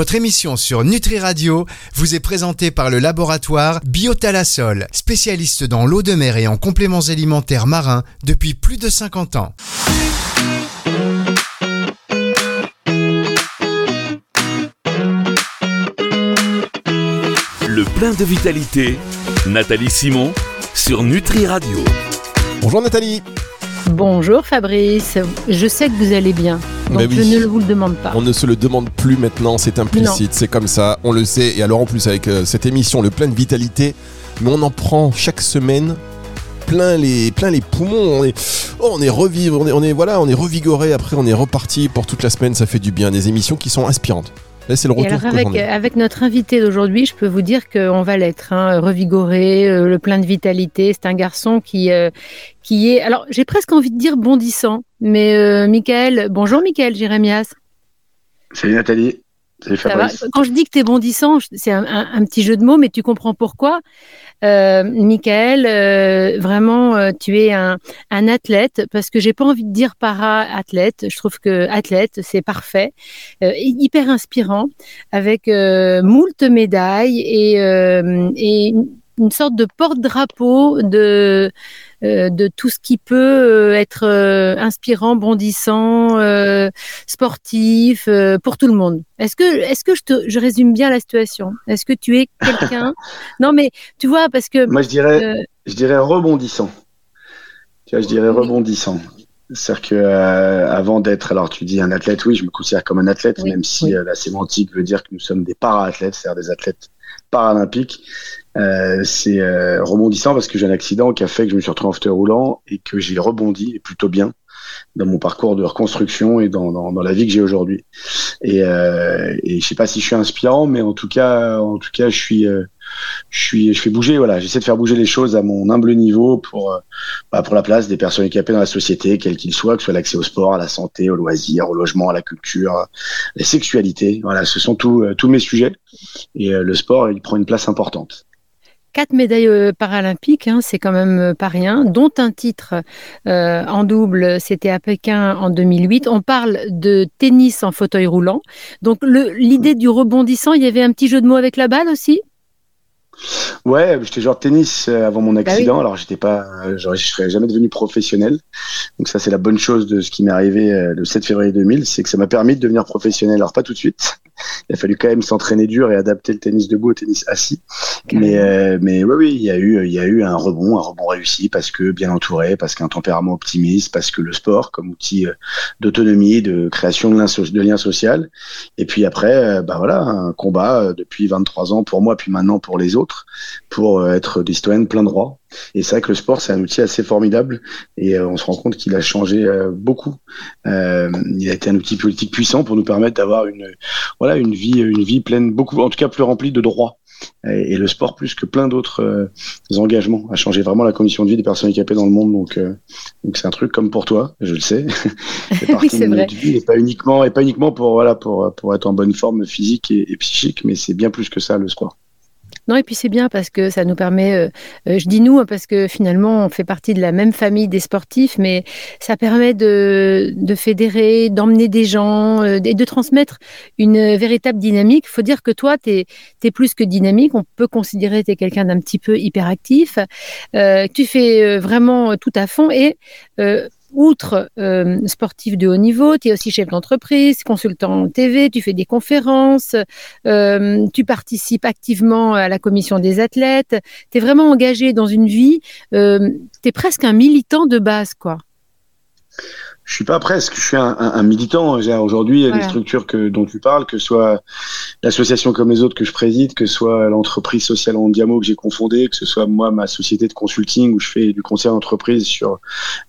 Votre émission sur Nutri Radio vous est présentée par le laboratoire Biotalasol, spécialiste dans l'eau de mer et en compléments alimentaires marins depuis plus de 50 ans. Le plein de vitalité, Nathalie Simon sur Nutri Radio. Bonjour Nathalie. Bonjour Fabrice, je sais que vous allez bien, donc Ben oui. je ne vous le demande pas. On ne se le demande plus maintenant, c'est implicite, c'est comme ça, on le sait. Et alors en plus avec euh, cette émission, le plein de vitalité, mais on en prend chaque semaine plein les, plein les poumons. On est, oh, on est revivre, on est, on est voilà, on est revigoré. Après, on est reparti pour toute la semaine. Ça fait du bien. Des émissions qui sont inspirantes. Là, c'est le Et retour alors avec notre invité d'aujourd'hui, je peux vous dire qu'on va l'être, hein, revigoré, euh, le plein de vitalité. C'est un garçon qui, euh, qui est, alors j'ai presque envie de dire bondissant, mais euh, Michael, bonjour Michael Jérémias. Salut Nathalie. Salut Fabrice. Quand je dis que tu es bondissant, c'est un, un- un petit jeu de mots, mais tu comprends pourquoi. Euh, Michael, euh, vraiment, euh, tu es un, un athlète, parce que j'ai pas envie de dire para-athlète. Je trouve que athlète, c'est parfait. Euh, hyper inspirant, avec euh, moult médailles et, et une- sorte de porte-drapeau de, de tout ce qui peut euh, être euh, inspirant, bondissant, euh, sportif, euh, pour tout le monde. Est-ce que, est-ce que je, te, je résume bien la situation? Est-ce que tu es quelqu'un? Non, mais tu vois, parce que Moi, je dirais, euh, je dirais rebondissant. Tu vois, je dirais rebondissant. C'est-à-dire que euh, avant d'être, alors tu dis un athlète, oui, je me considère comme un athlète, Oui, même si oui. euh, la sémantique veut dire que nous sommes des para-athlètes, c'est-à-dire des athlètes paralympiques. Euh, c'est euh, rebondissant parce que j'ai un accident qui a fait que je me suis retrouvé en fauteuil roulant et que j'ai rebondi plutôt bien dans mon parcours de reconstruction et dans, dans, dans la vie que j'ai aujourd'hui. Et, euh, et je sais pas si je suis inspirant, mais en tout cas, en tout cas, je suis, euh, je suis, je fais bouger. Voilà, j'essaie de faire bouger les choses à mon humble niveau pour, euh, bah, pour la place des personnes handicapées dans la société, quel qu'il soit, que ce soit l'accès au sport, à la santé, au loisir, au logement, à la culture, à la sexualité. Voilà, ce sont tous euh, tous mes sujets. Et euh, le sport, il prend une place importante. Quatre médailles euh, paralympiques, hein, c'est quand même euh, pas rien, dont un titre euh, en double, c'était à Pékin en 2008. On parle de tennis en fauteuil roulant. Donc l'idée du rebondissant, il y avait un petit jeu de mots avec la balle aussi? Ouais, j'étais joueur de tennis avant mon Bah accident. Alors j'étais pas, je serais jamais devenu professionnel. Donc ça c'est la bonne chose de ce qui m'est arrivé le 7 février 2000, c'est que ça m'a permis de devenir professionnel. Alors pas tout de suite. Il a fallu quand même s'entraîner dur et adapter le tennis debout au tennis assis. Mais euh, mais oui oui, il y a eu il y a eu un rebond, un rebond réussi parce que bien entouré, parce qu'un tempérament optimiste, parce que le sport comme outil euh, d'autonomie, de création de de lien social. Et puis après, euh, bah voilà, un combat depuis 23 ans pour moi, puis maintenant pour les autres, pour être des citoyens de plein droit. Et c'est vrai que le sport, c'est un outil assez formidable et euh, on se rend compte qu'il a changé euh, beaucoup. Euh, il a été un outil politique puissant pour nous permettre d'avoir une, voilà, une vie, une vie pleine, beaucoup, en tout cas plus remplie de droits. Et, et le sport, plus que plein d'autres engagements, a changé vraiment la condition de vie des personnes handicapées dans le monde. Donc, donc c'est un truc comme pour toi, je le sais. c'est partie c'est vrai. vie et pas uniquement, et pas uniquement pour, voilà, pour, pour être en bonne forme physique et, et psychique, mais c'est bien plus que ça, le sport. Et puis c'est bien parce que ça nous permet, euh, euh, je dis nous, hein, parce que finalement, on fait partie de la même famille des sportifs, mais ça permet de, de fédérer, d'emmener des gens euh, et de transmettre une véritable dynamique. Il faut dire que toi, tu es, plus que dynamique. On peut considérer que tu es quelqu'un d'un petit peu hyperactif. Tu fais vraiment tout à fond et outre euh, sportif de haut niveau, tu es aussi chef d'entreprise, consultant TV, tu fais des conférences, euh, tu participes activement à la commission des athlètes, tu es vraiment engagé dans une vie, euh, tu es presque un militant de base, quoi. Je suis pas presque, je suis un, un, un militant. Aujourd'hui, Voilà. les structures que, dont tu parles, que ce soit l'association comme les autres que je préside, que ce soit l'entreprise sociale en Diamo que j'ai confondée, que ce soit moi, ma société de consulting où je fais du conseil d'entreprise sur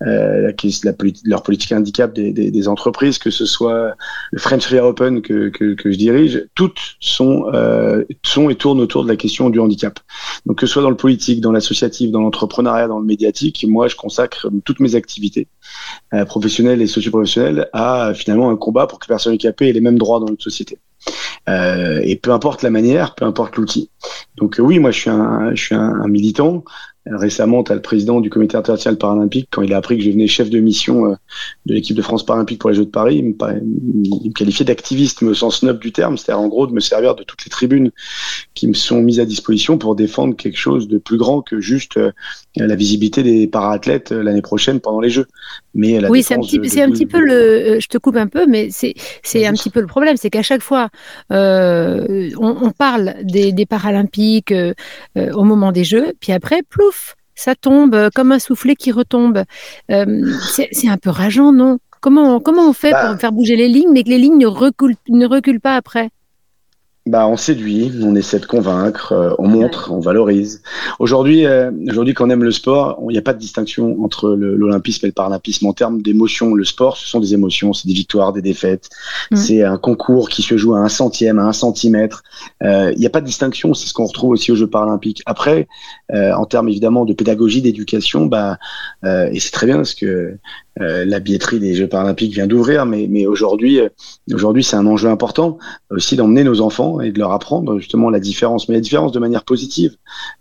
euh, la, la leur politique handicap des, des, des entreprises, que ce soit le French Fair Open que, que, que je dirige, toutes sont, euh, sont et tournent autour de la question du handicap. Donc que ce soit dans le politique, dans l'associatif, dans l'entrepreneuriat, dans le médiatique, moi je consacre toutes mes activités euh, professionnelles et socioprofessionnelles à finalement un combat pour que les personnes handicapées aient les mêmes droits dans notre société. Euh, et peu importe la manière, peu importe l'outil. Donc euh, oui, moi je suis un, je suis un militant récemment, tu as le président du comité international paralympique, quand il a appris que je devenais chef de mission de l'équipe de France paralympique pour les Jeux de Paris, il me, qualifiait d'activiste au sens neuf du terme, c'est-à-dire en gros de me servir de toutes les tribunes qui me sont mises à disposition pour défendre quelque chose de plus grand que juste la visibilité des para-athlètes l'année prochaine pendant les Jeux. Mais oui, c'est un, petit, un petit peu le. Je te coupe un peu, mais c'est un petit peu le problème, c'est qu'à chaque fois, on, on, parle des, des Paralympiques au moment des Jeux, puis après, plouf, ça tombe euh, comme un soufflet qui retombe. Euh, c'est un peu rageant, non? Comment, comment on fait bah pour faire bouger les lignes, mais que les lignes ne reculent, ne reculent pas après? Bah, on séduit, on essaie de convaincre, euh, on montre, on valorise. Aujourd'hui, euh, aujourd'hui, quand on aime le sport, il n'y a pas de distinction entre l'olympisme et le paralympisme en termes d'émotions. Le sport, ce sont des émotions, c'est des victoires, des défaites. Mm. C'est un concours qui se joue à un centième, à un centimètre. Euh, il n'y a pas de distinction, c'est ce qu'on retrouve aussi aux Jeux paralympiques. Après, en termes évidemment de pédagogie, d'éducation, bah, et c'est très bien parce que euh, la billetterie des Jeux paralympiques vient d'ouvrir, mais, mais aujourd'hui, euh, aujourd'hui, c'est un enjeu important aussi d'emmener nos enfants et de leur apprendre justement la différence, mais la différence de manière positive,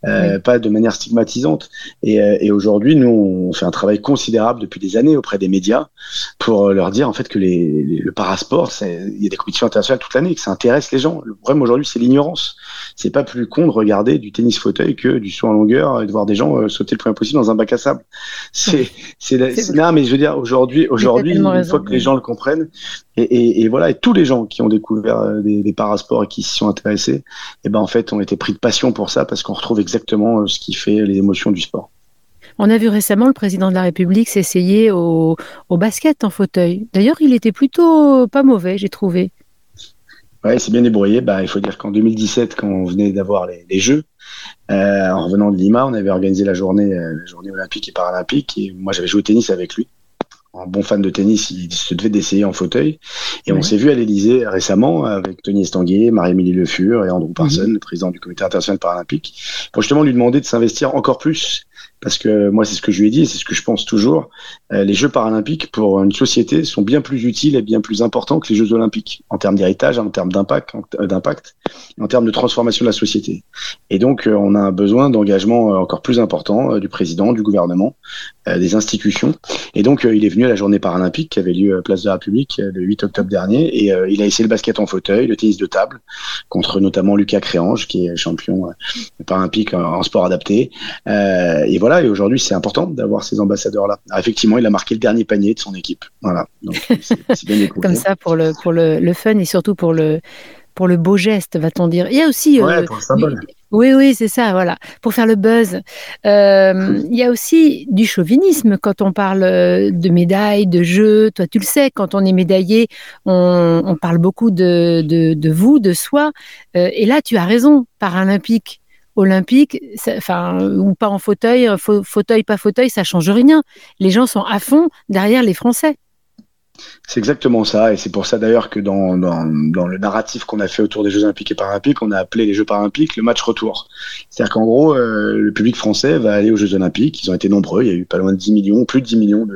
euh, pas de manière stigmatisante. Et, et aujourd'hui, nous, on fait un travail considérable depuis des années auprès des médias pour leur dire en fait que les, le parasport, il y a des compétitions internationales toute l'année, que ça intéresse les gens. Le problème aujourd'hui, c'est l'ignorance. C'est pas plus con de regarder du tennis fauteuil que du saut en longueur et de voir des gens sauter le plus possible dans un bac à sable. C'est, c'est, non, mais je veux dire, aujourd'hui, aujourd'hui, une fois que les gens le comprennent, et, voilà, et tous les gens qui ont découvert euh, des, parasports et qui s'y sont intéressés, et eh ben en fait, ont été pris de passion pour ça parce qu'on retrouve exactement euh, ce qui fait les émotions du sport. On a vu récemment le président de la République s'essayer au, basket en fauteuil. D'ailleurs, il était plutôt pas mauvais, j'ai trouvé. Ouais, c'est bien débrouillé. Bah, il faut dire qu'en 2017, quand on venait d'avoir les, Jeux, euh, en revenant de Lima, on avait organisé la journée, la journée olympique et paralympique. Et moi, j'avais joué au tennis avec lui un bon fan de tennis, il se devait d'essayer en fauteuil. Et on s'est vu à l'Elysée récemment avec Tony Estanguet, Marie-Émilie Le Fur et Andrew Parson, mhm. le président du comité international paralympique, pour justement lui demander de s'investir encore plus parce que moi c'est ce que je lui ai dit c'est ce que je pense toujours. Euh, les Jeux paralympiques pour une société sont bien plus utiles et bien plus importants que les Jeux olympiques en termes d'héritage, en termes d'impact, en, d'impact, en termes de transformation de la société. Et donc euh, on a un besoin d'engagement euh, encore plus important du président, du gouvernement, des institutions. Et donc il est venu à la journée paralympique qui avait lieu à Place de la République le 8 octobre dernier et il a essayé le basket en fauteuil, le tennis de table contre notamment Lucas Créange qui est champion paralympique en, sport adapté. et voilà et aujourd'hui, c'est important d'avoir ces ambassadeurs-là. Effectivement, il a marqué le dernier panier de son équipe. Voilà. Comme ça, pour le, pour le, fun et surtout pour le, pour le beau geste, va-t-on dire. Il y a aussi. Ouais, euh, pour le symbole. Oui, oui, c'est ça, voilà, pour faire le buzz. Euh, il y a aussi du chauvinisme quand on parle de médailles, de jeux. Toi, tu le sais, quand on est médaillé, on, parle beaucoup de, de, vous, de soi. Euh, et là, tu as raison, paralympique olympique, enfin, ou pas en fauteuil, euh, fauteuil, pas fauteuil, ça change rien. Les gens sont à fond derrière les Français. C'est exactement ça, et c'est pour ça d'ailleurs que dans, dans, le narratif qu'on a fait autour des Jeux Olympiques et Paralympiques, on a appelé les Jeux Paralympiques le match retour. C'est-à-dire qu'en gros, euh, le public français va aller aux Jeux Olympiques, ils ont été nombreux, il y a eu pas loin de 10 millions, plus de 10 millions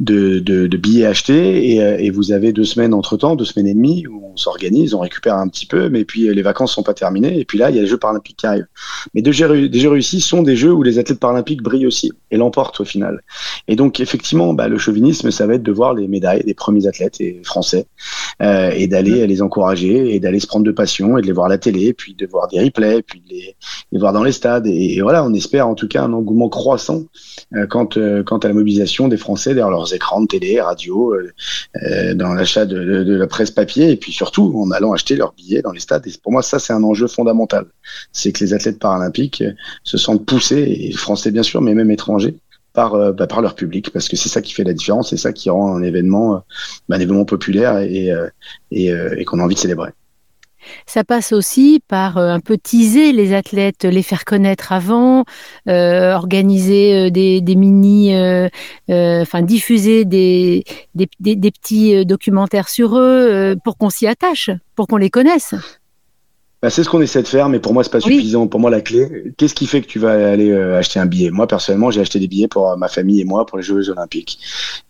de, de, billets achetés, et, euh, et, vous avez deux semaines entre-temps, deux semaines et demie, où on s'organise, on récupère un petit peu, mais puis euh, les vacances sont pas terminées, et puis là, il y a les Jeux Paralympiques qui arrivent. Mais des Jeux, des jeux réussis sont des Jeux où les athlètes paralympiques brillent aussi, et l'emportent au final. Et donc, effectivement, bah, le chauvinisme, ça va être de voir les médailles des premiers athlètes et français euh, et d'aller les encourager et d'aller se prendre de passion et de les voir à la télé, puis de voir des replays, puis de les, les voir dans les stades. Et, voilà, on espère en tout cas un engouement croissant euh, quant, euh, quant à la mobilisation des Français derrière leurs écrans de télé, radio, dans l'achat de, de, de, la presse papier et puis surtout en allant acheter leurs billets dans les stades. Et pour moi, ça, c'est un enjeu fondamental. C'est que les athlètes paralympiques se sentent poussés, et français bien sûr, mais même étrangers, par, euh, bah, par leur public, parce que c'est ça qui fait la différence, c'est ça qui rend un événement, euh, bah, un événement populaire et, euh, et, qu'on a envie de célébrer. Ça passe aussi par un peu teaser les athlètes, les faire connaître avant, organiser des, des, mini, enfin diffuser des, des, des, petits documentaires sur eux pour qu'on s'y attache, pour qu'on les connaisse. Bah, c'est ce qu'on essaie de faire, mais pour moi, c'est pas suffisant. Pour moi, la clé, qu'est-ce qui fait que tu vas aller euh, acheter un billet? Moi, personnellement, j'ai acheté des billets pour euh, ma famille et moi pour les Jeux Olympiques.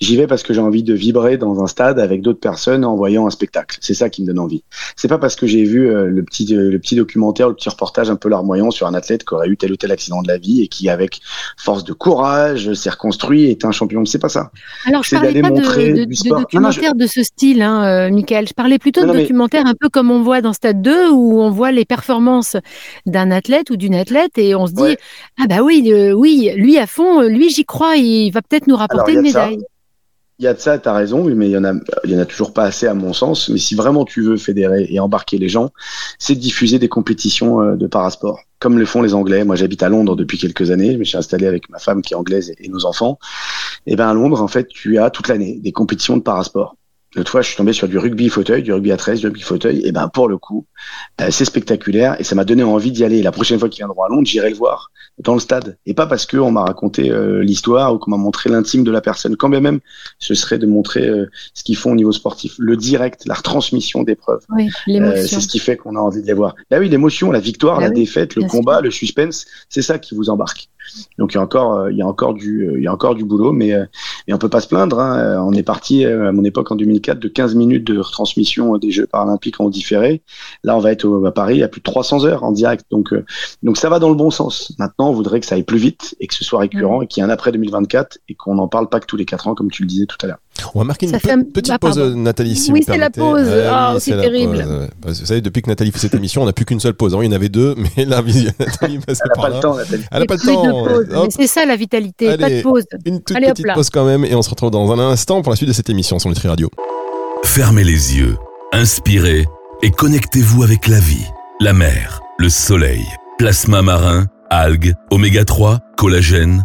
J'y vais parce que j'ai envie de vibrer dans un stade avec d'autres personnes en voyant un spectacle. C'est ça qui me donne envie. C'est pas parce que j'ai vu euh, le petit le petit documentaire, le petit reportage un peu larmoyant sur un athlète qui aurait eu tel ou tel accident de la vie et qui, avec force de courage, s'est reconstruit et est un champion. C'est pas ça. Alors, je parlais pas de, de, documentaire de ce style, hein, Michael. Je parlais plutôt de documentaire un peu comme on voit dans Stade 2 où on voit les performances d'un athlète ou d'une athlète et on se dit ah bah oui euh, oui lui à fond lui j'y crois il va peut-être nous rapporter une médaille. Il y a de ça, tu as raison, mais il y en a, il y en a toujours pas assez à mon sens. Mais si vraiment tu veux fédérer et embarquer les gens, c'est de diffuser des compétitions euh, de parasport, comme le font les Anglais. Moi, j'habite à Londres depuis quelques années. Je me suis installé avec ma femme qui est anglaise et, nos enfants. Et ben à Londres, en fait, tu as toute l'année des compétitions de parasport. L'autre fois, je suis tombé sur du rugby fauteuil, du rugby à 13, du rugby fauteuil. Et ben, pour le coup, euh, c'est spectaculaire et ça m'a donné envie d'y aller. La prochaine fois qu'ils viendront à Londres, j'irai le voir dans le stade. Et pas parce qu'on m'a raconté euh, l'histoire ou qu'on m'a montré l'intime de la personne. Quand bien même, ce serait de montrer euh, ce qu'ils font au niveau sportif. Le direct, la retransmission d'épreuves. Oui, c'est ce qui fait qu'on a envie de les voir. Là, oui, l'émotion, la victoire, bah la défaite, le combat, le suspense, c'est ça qui vous embarque. Donc il y a encore, euh, il y a encore du, euh, il y a encore du boulot, mais, euh, mais on peut pas se plaindre. Hein. On est parti à mon époque en 2004 de 15 minutes de retransmission des Jeux paralympiques en différé. Là, on va être à Paris à plus de 300 heures en direct. Donc, donc ça va dans le bon sens. Maintenant, on voudrait que ça aille plus vite et que ce soit récurrent et qu'il y ait un après 2024 et qu'on n'en parle pas que tous les 4 ans, comme tu le disais tout à l'heure. On va marquer une petite ah, pause, Nathalie, si Oui, c'est la pause. Ah, c'est terrible. Vous savez, depuis que Nathalie fait cette émission, on n'a plus qu'une seule pause. il y en avait deux, mais là, Nathalie, Elle n'a pas le temps, Nathalie. Elle n'a pas le temps. C'est ça la vitalité, pas de pause. Une toute petite pause quand même, et on se retrouve dans un instant pour la suite de cette émission sur Nutri Radio. Fermez les yeux, inspirez et connectez-vous avec la vie, la mer, le soleil, plasma marin, algues, oméga 3, collagène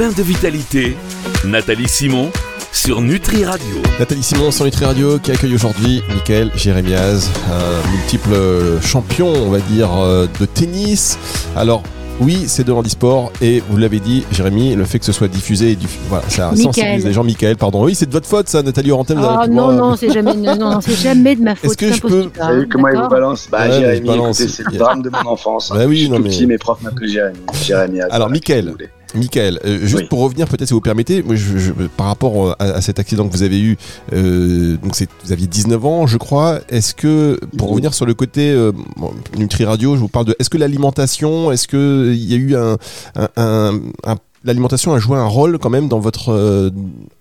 plein de vitalité, Nathalie Simon sur Nutri Radio. Nathalie Simon sur Nutri Radio qui accueille aujourd'hui Michael Jérémiaz, un multiple champion, on va dire, euh, de tennis. Alors, oui, c'est de l'handisport et vous l'avez dit, Jérémy, le fait que ce soit diffusé, voilà, ça sensibilise les gens. Michael, pardon. Oui, c'est de votre faute, ça, Nathalie Oranthem. Oh, non, non, c'est jamais, non, c'est jamais de ma faute. Est-ce que je peux Vous savez comment il vous balance Bah, Jérémy, c'est le drame de mon enfance. Bah oui, non, mais... petit, mes profs m'appellent Jérémy. Jérémy. Alors, Michael. Michael, euh, juste pour revenir peut-être si vous permettez, moi, je, par rapport à, cet accident que vous avez eu, euh, donc vous aviez 19 ans je crois, est-ce que, pour revenir sur le côté euh, Nutri Radio, je vous parle de, est-ce que l'alimentation, est-ce qu'il y a eu un, l'alimentation a joué un rôle quand même dans votre, euh,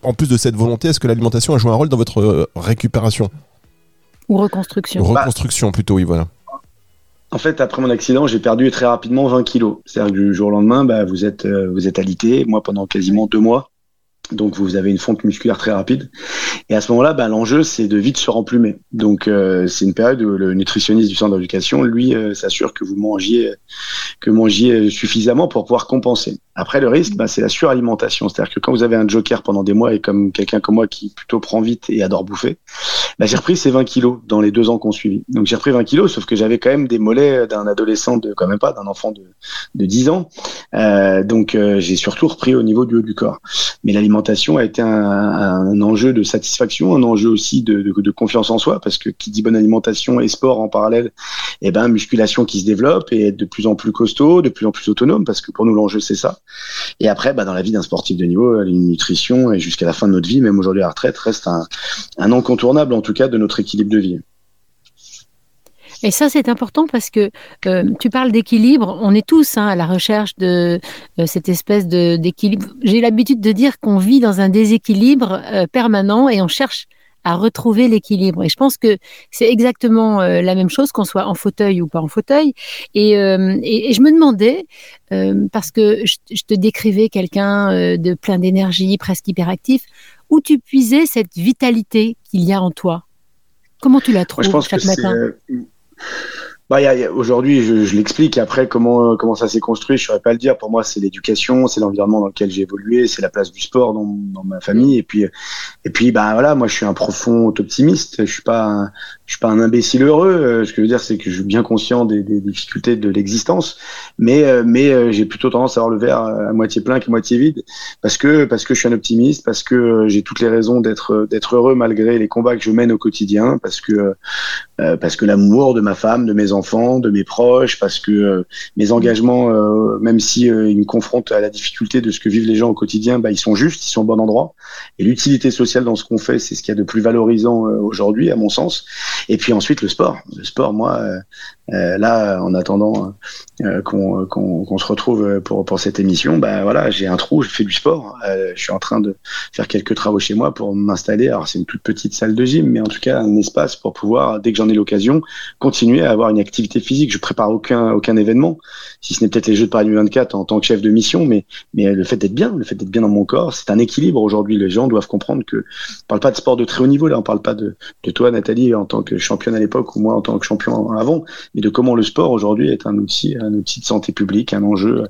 en plus de cette volonté, est-ce que l'alimentation a joué un rôle dans votre récupération? Ou reconstruction. Reconstruction plutôt, oui, voilà. En fait, après mon accident, j'ai perdu très rapidement 20 kilos. C'est-à-dire que du jour au lendemain, bah, vous êtes euh, vous êtes alité. Moi, pendant quasiment deux mois, donc vous avez une fonte musculaire très rapide. Et à ce moment-là, bah, l'enjeu, c'est de vite se remplumer. Donc euh, c'est une période où le nutritionniste du centre d'éducation, lui, euh, s'assure que vous mangiez, que mangiez suffisamment pour pouvoir compenser. Après, le risque, bah, c'est la suralimentation. C'est-à-dire que quand vous avez un joker pendant des mois et comme quelqu'un comme moi qui plutôt prend vite et adore bouffer, bah, j'ai repris ces 20 kilos dans les deux ans qu'on suivi. Donc j'ai repris 20 kilos, sauf que j'avais quand même des mollets d'un adolescent de quand même pas, d'un enfant de, de 10 ans. Euh, donc j'ai surtout repris au niveau du haut du corps. Mais l'alimentation a été un, enjeu de satisfaction, un enjeu aussi de, confiance en soi, parce que qui dit bonne alimentation et sport en parallèle, eh ben musculation qui se développe et être de plus en plus costaud, de plus en plus autonome, parce que pour nous l'enjeu c'est ça. Et après, bah, dans la vie d'un sportif de niveau, une nutrition et jusqu'à la fin de notre vie, même aujourd'hui à la retraite, reste un, incontournable en tout cas de notre équilibre de vie. Et ça, c'est important parce que euh, tu parles d'équilibre. On est tous hein, à la recherche de euh, cette espèce d'équilibre. J'ai l'habitude de dire qu'on vit dans un déséquilibre euh, permanent et on cherche à retrouver l'équilibre. Et je pense que c'est exactement la même chose qu'on soit en fauteuil ou pas en fauteuil. Et, et, je me demandais, parce que je, je te décrivais quelqu'un de plein d'énergie, presque hyperactif, où tu puisais cette vitalité qu'il y a en toi? Comment tu la trouves chaque matin? Bah, aujourd'hui, je, je l'explique. Après, comment comment ça s'est construit, je saurais pas le dire. Pour moi, c'est l'éducation, c'est l'environnement dans lequel j'ai évolué, c'est la place du sport dans, dans, ma famille. Et puis, et puis, bah voilà, moi, je suis un profond optimiste. Je suis pas, je suis pas un imbécile heureux. Euh, ce que je veux dire, c'est que je suis bien conscient des, des difficultés de l'existence, mais euh, mais euh, j'ai plutôt tendance à voir le verre à moitié plein qu'à moitié vide, parce que parce que je suis un optimiste, parce que j'ai toutes les raisons d'être d'être heureux malgré les combats que je mène au quotidien, parce que parce que l'amour de ma femme, de mes enfants, de mes proches, parce que mes engagements, même si ils me confrontent à la difficulté de ce que vivent les gens au quotidien, bah, ils sont justes, ils sont au bon endroit. Et l'utilité sociale dans ce qu'on fait, c'est ce qu'il y a de plus valorisant aujourd'hui, à mon sens. Et puis ensuite, le sport. Le sport, moi, euh, euh, là, en attendant euh, qu'on se retrouve pour, pour cette émission, ben voilà, j'ai un trou, je fais du sport. je suis en train de faire quelques travaux chez moi pour m'installer. Alors, c'est une toute petite salle de gym, mais en tout cas, un espace pour pouvoir, dès que j'en ai l'occasion, continuer à avoir une activité physique. Je prépare aucun, aucun événement, si ce n'est peut-être les Jeux de Paris 2024 en tant que chef de mission, mais, mais le fait d'être bien, le fait d'être bien dans mon corps, c'est un équilibre aujourd'hui. Les gens doivent comprendre que on parle pas de sport de très haut niveau, là, on parle pas de, de toi, Nathalie, en tant que championne à l'époque ou moi en tant que champion avant, mais de comment le sport aujourd'hui est un outil, un outil de santé publique, un enjeu,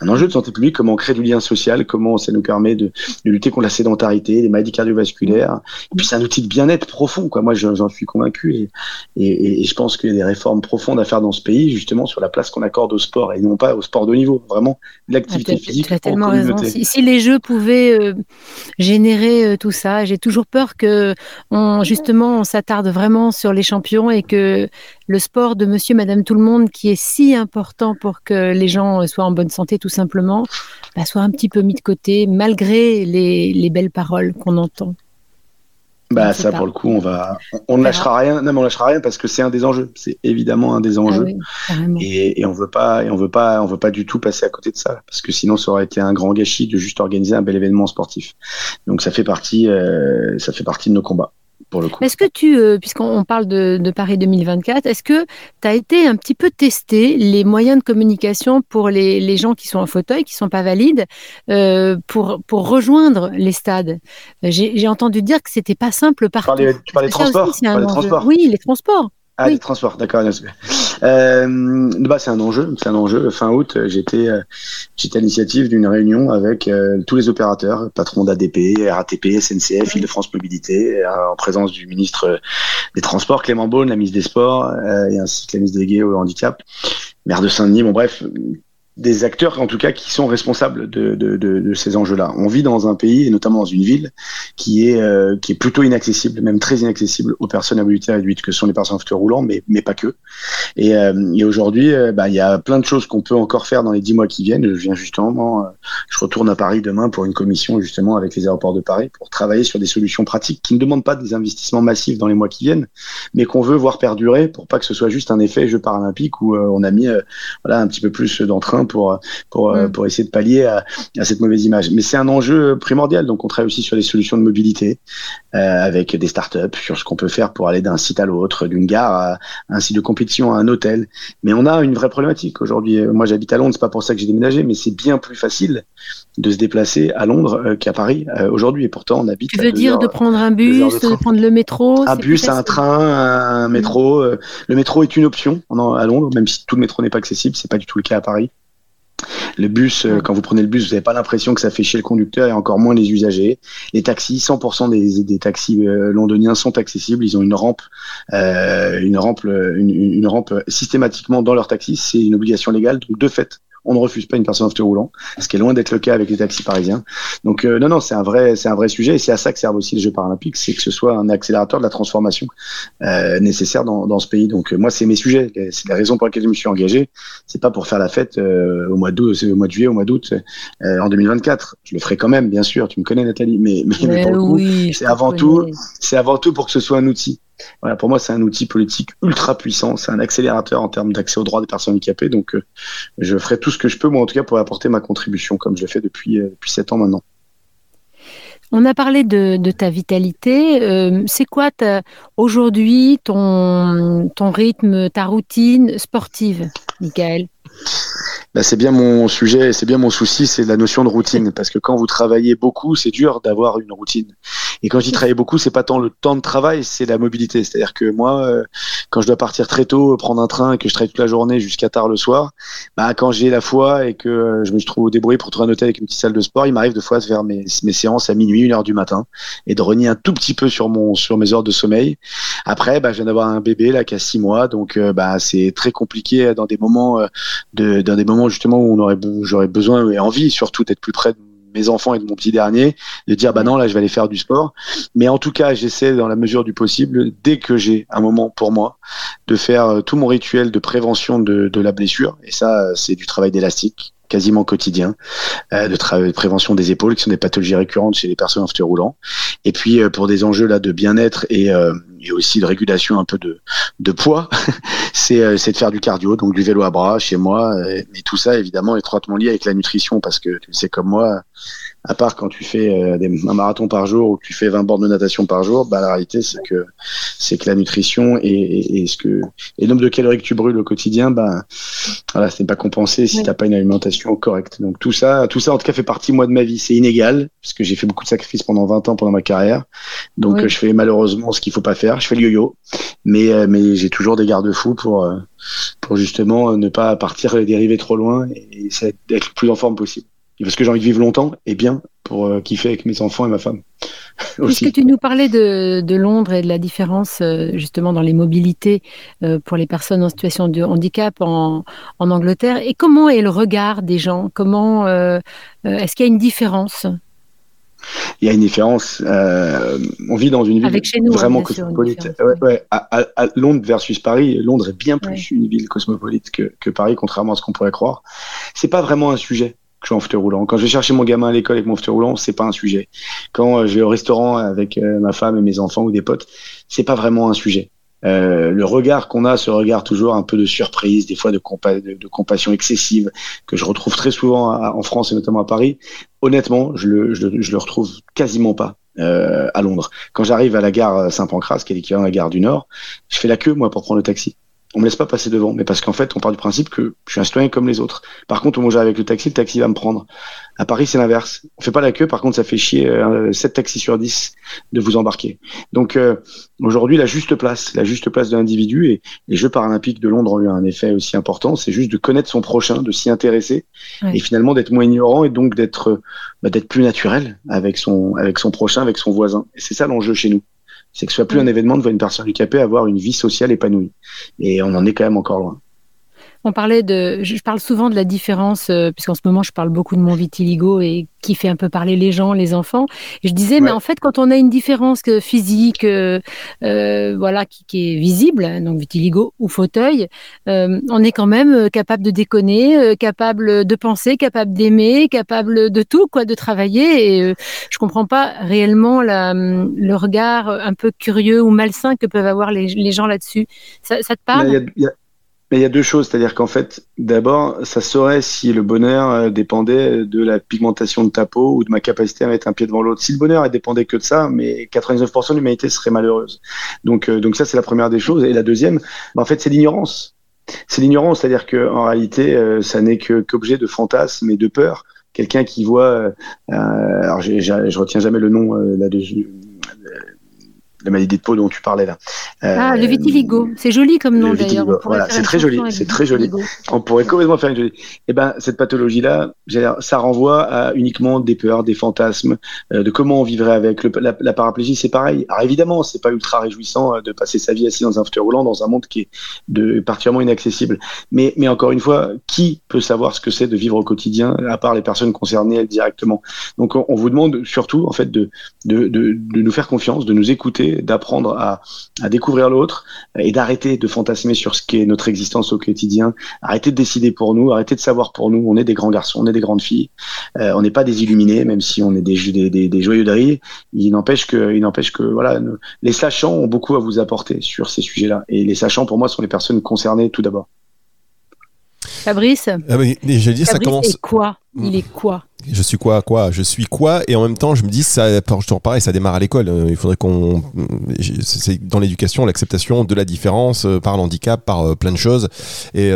un enjeu de santé publique, comment on crée du lien social, comment ça nous permet de, lutter contre la sédentarité, les maladies cardiovasculaires. Et puis c'est un outil de bien-être profond, quoi. Moi, j'en suis convaincu et, et, et je pense qu'il y a des réformes profondes à faire dans ce pays, justement sur la place qu'on accorde au sport et non pas au sport de niveau. Vraiment, l'activité ah, physique. Tu as tellement raison. Si, les jeux pouvaient euh, générer euh, tout ça, j'ai toujours peur que on, justement on s'attarde vraiment sur les champions et que le sport de monsieur, madame, tout le monde, qui est si important pour que les gens soient en bonne santé tout simplement, bah, soit un petit peu mis de côté malgré les, belles paroles qu'on entend. Bah ça pour le coup on va on, ne lâchera rien non mais on lâchera rien parce que c'est un des enjeux. C'est évidemment un des ah enjeux. et, on veut pas et on veut pas on veut pas du tout passer à côté de ça parce que sinon ça aurait été un grand gâchis de juste organiser un bel événement sportif. Donc ça fait partie euh, ça fait partie de nos combats est-ce que tu, euh, puisqu'on parle de, Paris 2024, est-ce que tu as été un petit peu testé les moyens de communication pour les, gens qui sont en fauteuil, qui ne sont pas valides, euh, pour, pour rejoindre les stades? J'ai entendu dire que c'était pas simple partout. Tu parlais, des transports, Oui, les transports. Ah, les transports, d'accord. Euh, bah, c'est un enjeu, c'est un enjeu. Fin août, j'étais, euh, j'étais à l'initiative d'une réunion avec euh, tous les opérateurs, patrons d'ADP, RATP, SNCF, Île-de-France Mobilité, euh, en présence du ministre des Transports, Clément Beaune, la ministre des Sports, et ainsi que la ministre déléguée au handicap, maire de Saint-Denis. Bon, bref, des acteurs en tout cas qui sont responsables de, de, de, de ces enjeux-là. On vit dans un pays et notamment dans une ville qui est euh, qui est plutôt inaccessible, même très inaccessible aux personnes à mobilité réduite, que sont les personnes en fauteuil roulant, mais mais pas que. Et, euh, et aujourd'hui, euh, bah, il y a plein de choses qu'on peut encore faire dans les dix mois qui viennent. Je viens justement, je retourne à Paris demain pour une commission justement avec les aéroports de Paris pour travailler sur des solutions pratiques qui ne demandent pas des investissements massifs dans les mois qui viennent, mais qu'on veut voir perdurer pour pas que ce soit juste un effet Jeux paralympiques où on a mis voilà un petit peu plus d'entrain pour pour, mm. pour essayer de pallier à, à cette mauvaise image. Mais c'est un enjeu primordial. Donc on travaille aussi sur des solutions de mobilité euh, avec des startups sur ce qu'on peut faire pour aller d'un site à l'autre, d'une gare à un site de compétition à un hôtel. Mais on a une vraie problématique aujourd'hui. Moi j'habite à Londres, c'est pas pour ça que j'ai déménagé, mais c'est bien plus facile de se déplacer à Londres euh, qu'à Paris euh, aujourd'hui. Et pourtant on habite. Tu veux dire de prendre un bus, de, prendre le métro Un bus, un train, un métro. le métro est une option à Londres, même si tout le métro n'est pas accessible. C'est pas du tout le cas à Paris. Le bus, euh, quand vous prenez le bus, vous n'avez pas l'impression que ça fait chier le conducteur et encore moins les usagers. Les taxis, 100% des, des taxis euh, londoniens sont accessibles. Ils ont une rampe, euh, une rampe, une, une, rampe systématiquement dans leur taxi. C'est une obligation légale. Donc de fait, on ne refuse pas une personne en fauteuil roulant, ce qui est loin d'être le cas avec les taxis parisiens. Donc euh, non, non, c'est un vrai, c'est un vrai sujet et c'est à ça que servent aussi les Jeux paralympiques, c'est que ce soit un accélérateur de la transformation euh, nécessaire dans, dans, ce pays. Donc euh, moi, c'est mes sujets, c'est la raison pour laquelle je me suis engagé. C'est pas pour faire la fête au mois d'août, au mois de juillet, au mois d'août en 2024. Je le ferai quand même, bien sûr. Tu me connais, Nathalie, mais, mais, pour le coup, c'est avant tout, c'est avant tout pour que ce soit un outil. Voilà, pour moi, c'est un outil politique ultra puissant. C'est un accélérateur en termes d'accès aux droits des personnes handicapées. Donc, euh, je ferai tout ce que je peux, moi, en tout cas, pour apporter ma contribution, comme je l'ai fait depuis, euh, depuis 7 ans maintenant. On a parlé de, ta vitalité. Euh, c'est quoi aujourd'hui ton, ton rythme, ta routine sportive, Michael? Bah, c'est bien mon sujet, c'est bien mon souci, c'est la notion de routine. Parce que quand vous travaillez beaucoup, c'est dur d'avoir une routine. Et quand je dis travailler beaucoup, c'est pas tant le temps de travail, c'est la mobilité. C'est-à-dire que moi, euh, quand je dois partir très tôt, prendre un train, et que je travaille toute la journée jusqu'à tard le soir, bah, quand j'ai la foi et que euh, je me trouve débrouillé pour trouver un hôtel avec une petite salle de sport, il m'arrive de fois de faire mes, mes séances à minuit, une heure du matin, et de renier un tout petit peu sur mon sur mes heures de sommeil. Après, bah, je viens d'avoir un bébé là qui a six mois, donc euh, bah, c'est très compliqué dans des moments de dans des moments justement où on aurait j'aurais besoin et envie surtout d'être plus près de mes enfants et de mon petit dernier, de dire bah non là je vais aller faire du sport. Mais en tout cas j'essaie dans la mesure du possible dès que j'ai un moment pour moi de faire euh, tout mon rituel de prévention de, de la blessure. Et ça c'est du travail d'élastique quasiment quotidien euh, de, de, prévention des épaules qui sont des pathologies récurrentes chez les personnes en fauteuil roulant. Et puis euh, pour des enjeux là de bien-être et, et aussi de régulation un peu de, de poids c'est de faire du cardio. Donc du vélo à bras chez moi mais tout ça évidemment étroitement lié avec la nutrition parce que c'est comme moi à part quand tu fais euh, des, un marathon par jour ou que tu fais 20 bornes de natation par jour, bah, la réalité, c'est que, c'est que la nutrition et, et, ce que, et le nombre de calories que tu brûles au quotidien, bah, voilà, ce n'est pas compensé si tu t'as pas une alimentation correcte. Donc, tout ça, tout ça, en tout cas, fait partie, moi, de ma vie. C'est inégal, parce que j'ai fait beaucoup de sacrifices pendant 20 ans pendant ma carrière. Donc, je fais malheureusement ce qu'il faut pas faire. Je fais le yo-yo. Mais, euh, mais j'ai toujours des garde-fous pour, euh, pour justement ne pas partir et dériver trop loin et, et d'être le plus en forme possible parce que j'ai envie de vivre longtemps et bien pour euh, kiffer avec mes enfants et ma femme. Puisque tu nous parlais de, de, Londres et de la différence euh, justement dans les mobilités euh, pour les personnes en situation de handicap en, en, Angleterre, et comment est le regard des gens? Comment est-ce qu'il y a une différence? Il y a une différence. on vit dans une ville hein, vraiment cosmopolite. Ouais, à, Londres versus Paris, Londres est bien plus une ville cosmopolite que, que Paris, contrairement à ce qu'on pourrait croire. C'est pas vraiment un sujet je suis en fauteuil roulant. Quand je vais chercher mon gamin à l'école avec mon fauteuil roulant, c'est pas un sujet. Quand euh, je vais au restaurant avec euh, ma femme et mes enfants ou des potes, c'est pas vraiment un sujet. Euh, le regard qu'on a, ce regard toujours un peu de surprise, des fois de, de, compassion excessive, que je retrouve très souvent en France et notamment à Paris, honnêtement, je le, je, je le retrouve quasiment pas euh, à Londres. Quand j'arrive à la gare Saint-Pancras, qui est l'équivalent de la gare du Nord, je fais la queue, moi, pour prendre le taxi on me laisse pas passer devant, mais parce qu'en fait, on part du principe que je suis un citoyen comme les autres. Par contre, moi j'arrive avec le taxi, le taxi va me prendre. À Paris, c'est l'inverse. On fait pas la queue, par contre, ça fait chier euh, 7 taxis sur 10 de vous embarquer. Donc euh, aujourd'hui, la juste place, la juste place de l'individu et les Jeux paralympiques de Londres ont eu un effet aussi important, c'est juste de connaître son prochain, de s'y intéresser et finalement d'être moins ignorant et donc d'être bah, d'être plus naturel avec son avec son prochain, avec son voisin. Et c'est ça l'enjeu chez nous c'est que ce soit plus un événement de voir une personne handicapée avoir une vie sociale épanouie. Et on en est quand même encore loin. On parlait de, je parle souvent de la différence, euh, puisqu'en ce moment je parle beaucoup de mon vitiligo et qui fait un peu parler les gens, les enfants. je disais, mais en fait, quand on a une différence physique, euh, euh, voilà, qui, est visible, hein, donc vitiligo ou fauteuil, on est quand même capable de déconner, capable de penser, capable d'aimer, capable de tout, quoi, de travailler. Et je comprends pas réellement la, le regard un peu curieux ou malsain que peuvent avoir les, gens là-dessus. Ça, te parle? Il y a deux choses, c'est-à-dire qu'en fait, d'abord, ça serait si le bonheur euh, dépendait de la pigmentation de ta peau ou de ma capacité à mettre un pied devant l'autre. Si le bonheur dépendait que de ça, mais 99% de l'humanité serait malheureuse. Donc, euh, donc ça, c'est la première des choses. Et la deuxième, bah, en fait, c'est l'ignorance. C'est l'ignorance, c'est-à-dire qu'en réalité, euh, ça n'est qu'objet de fantasmes et de peur. Quelqu'un qui voit, alors je retiens jamais le nom là-dessus, la maladie de peau dont tu parlais là. ah, le vitiligo, c'est joli comme nom d'ailleurs. Voilà, c'est très joli, c'est très joli. On pourrait complètement faire une jolie. Eh ben, cette pathologie-là, ça renvoie à uniquement des peurs, des fantasmes, euh, de comment on vivrait avec. Le, la, paraplégie, c'est pareil. Alors évidemment, c'est pas ultra réjouissant euh, de passer sa vie assis dans un fauteuil roulant dans un monde qui est de, particulièrement inaccessible. Mais, mais encore une fois, qui peut savoir ce que c'est de vivre au quotidien, à part les personnes concernées directement? Donc, on, on vous demande surtout, en fait, de, de, de, de nous faire confiance, de nous écouter d'apprendre à, découvrir l'autre et d'arrêter de fantasmer sur ce qu'est notre existence au quotidien, arrêter de décider pour nous, arrêter de savoir pour nous. On est des grands garçons, on est des grandes filles, euh, on n'est pas des illuminés, même si on est des, des, des, joyeux de rire. Il n'empêche que, il n'empêche que voilà, les sachants ont beaucoup à vous apporter sur ces sujets-là. Et les sachants, pour moi, sont les personnes concernées tout d'abord. Fabrice ah, dit, ça commence. Est quoi? Il est quoi? Je suis quoi quoi je suis quoi et en même temps je me dis ça toujours pareil ça démarre à l'école. Euh, il faudrait qu'on c'est dans l'éducation l'acceptation de la différence euh, par l'handicap par euh, plein de choses. Et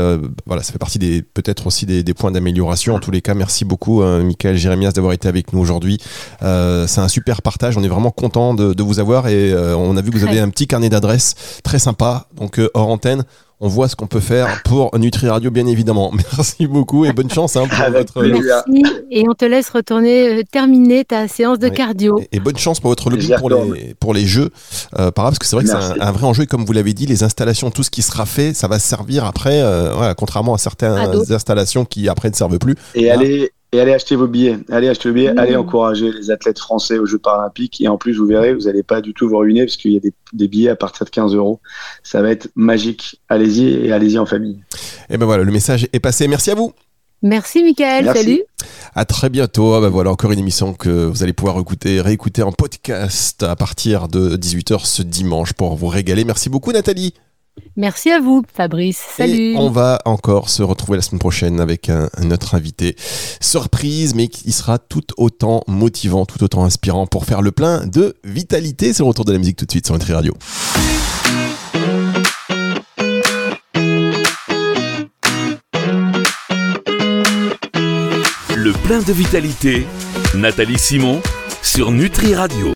voilà ça fait partie des peut-être aussi des, points d'amélioration. En tous les cas merci beaucoup Michael Jérémias d'avoir été avec nous aujourd'hui. C'est un super partage. On est vraiment content de, vous avoir. Et on a vu que vous avez un petit carnet d'adresses très sympa. Donc hors antenne on voit ce qu'on peut faire pour Nutri Radio, bien évidemment. Merci beaucoup et bonne chance hein, pour votre. Merci et on te laisse retourner euh, terminer ta séance de cardio. Et, bonne chance pour votre lobby pour les, pour les jeux, euh, parce que c'est vrai que c'est un, vrai enjeu. Et comme vous l'avez dit, les installations, tout ce qui sera fait, ça va servir après, euh, contrairement à certaines installations qui après ne servent plus. Et allez, et allez acheter vos billets. Allez acheter vos billets. Allez encourager les athlètes français aux Jeux paralympiques. Et en plus, vous verrez, vous n'allez pas du tout vous ruiner parce qu'il y a des, billets à partir de 15 euros. Ça va être magique. Allez-y et allez-y en famille. Et ben voilà, le message est passé. Merci à vous. Merci Michael, salut. À très bientôt. Ah ben voilà encore une émission que vous allez pouvoir écouter, réécouter en podcast à partir de 18h ce dimanche pour vous régaler. Merci beaucoup Nathalie. Merci à vous, Fabrice. Salut. on va encore se retrouver la semaine prochaine avec un, autre invité. Surprise, mais qui sera tout autant motivant, tout autant inspirant pour faire le plein de vitalité. C'est le retour de la musique tout de suite sur Nutri Radio. Le plein de vitalité, Nathalie Simon sur Nutri Radio.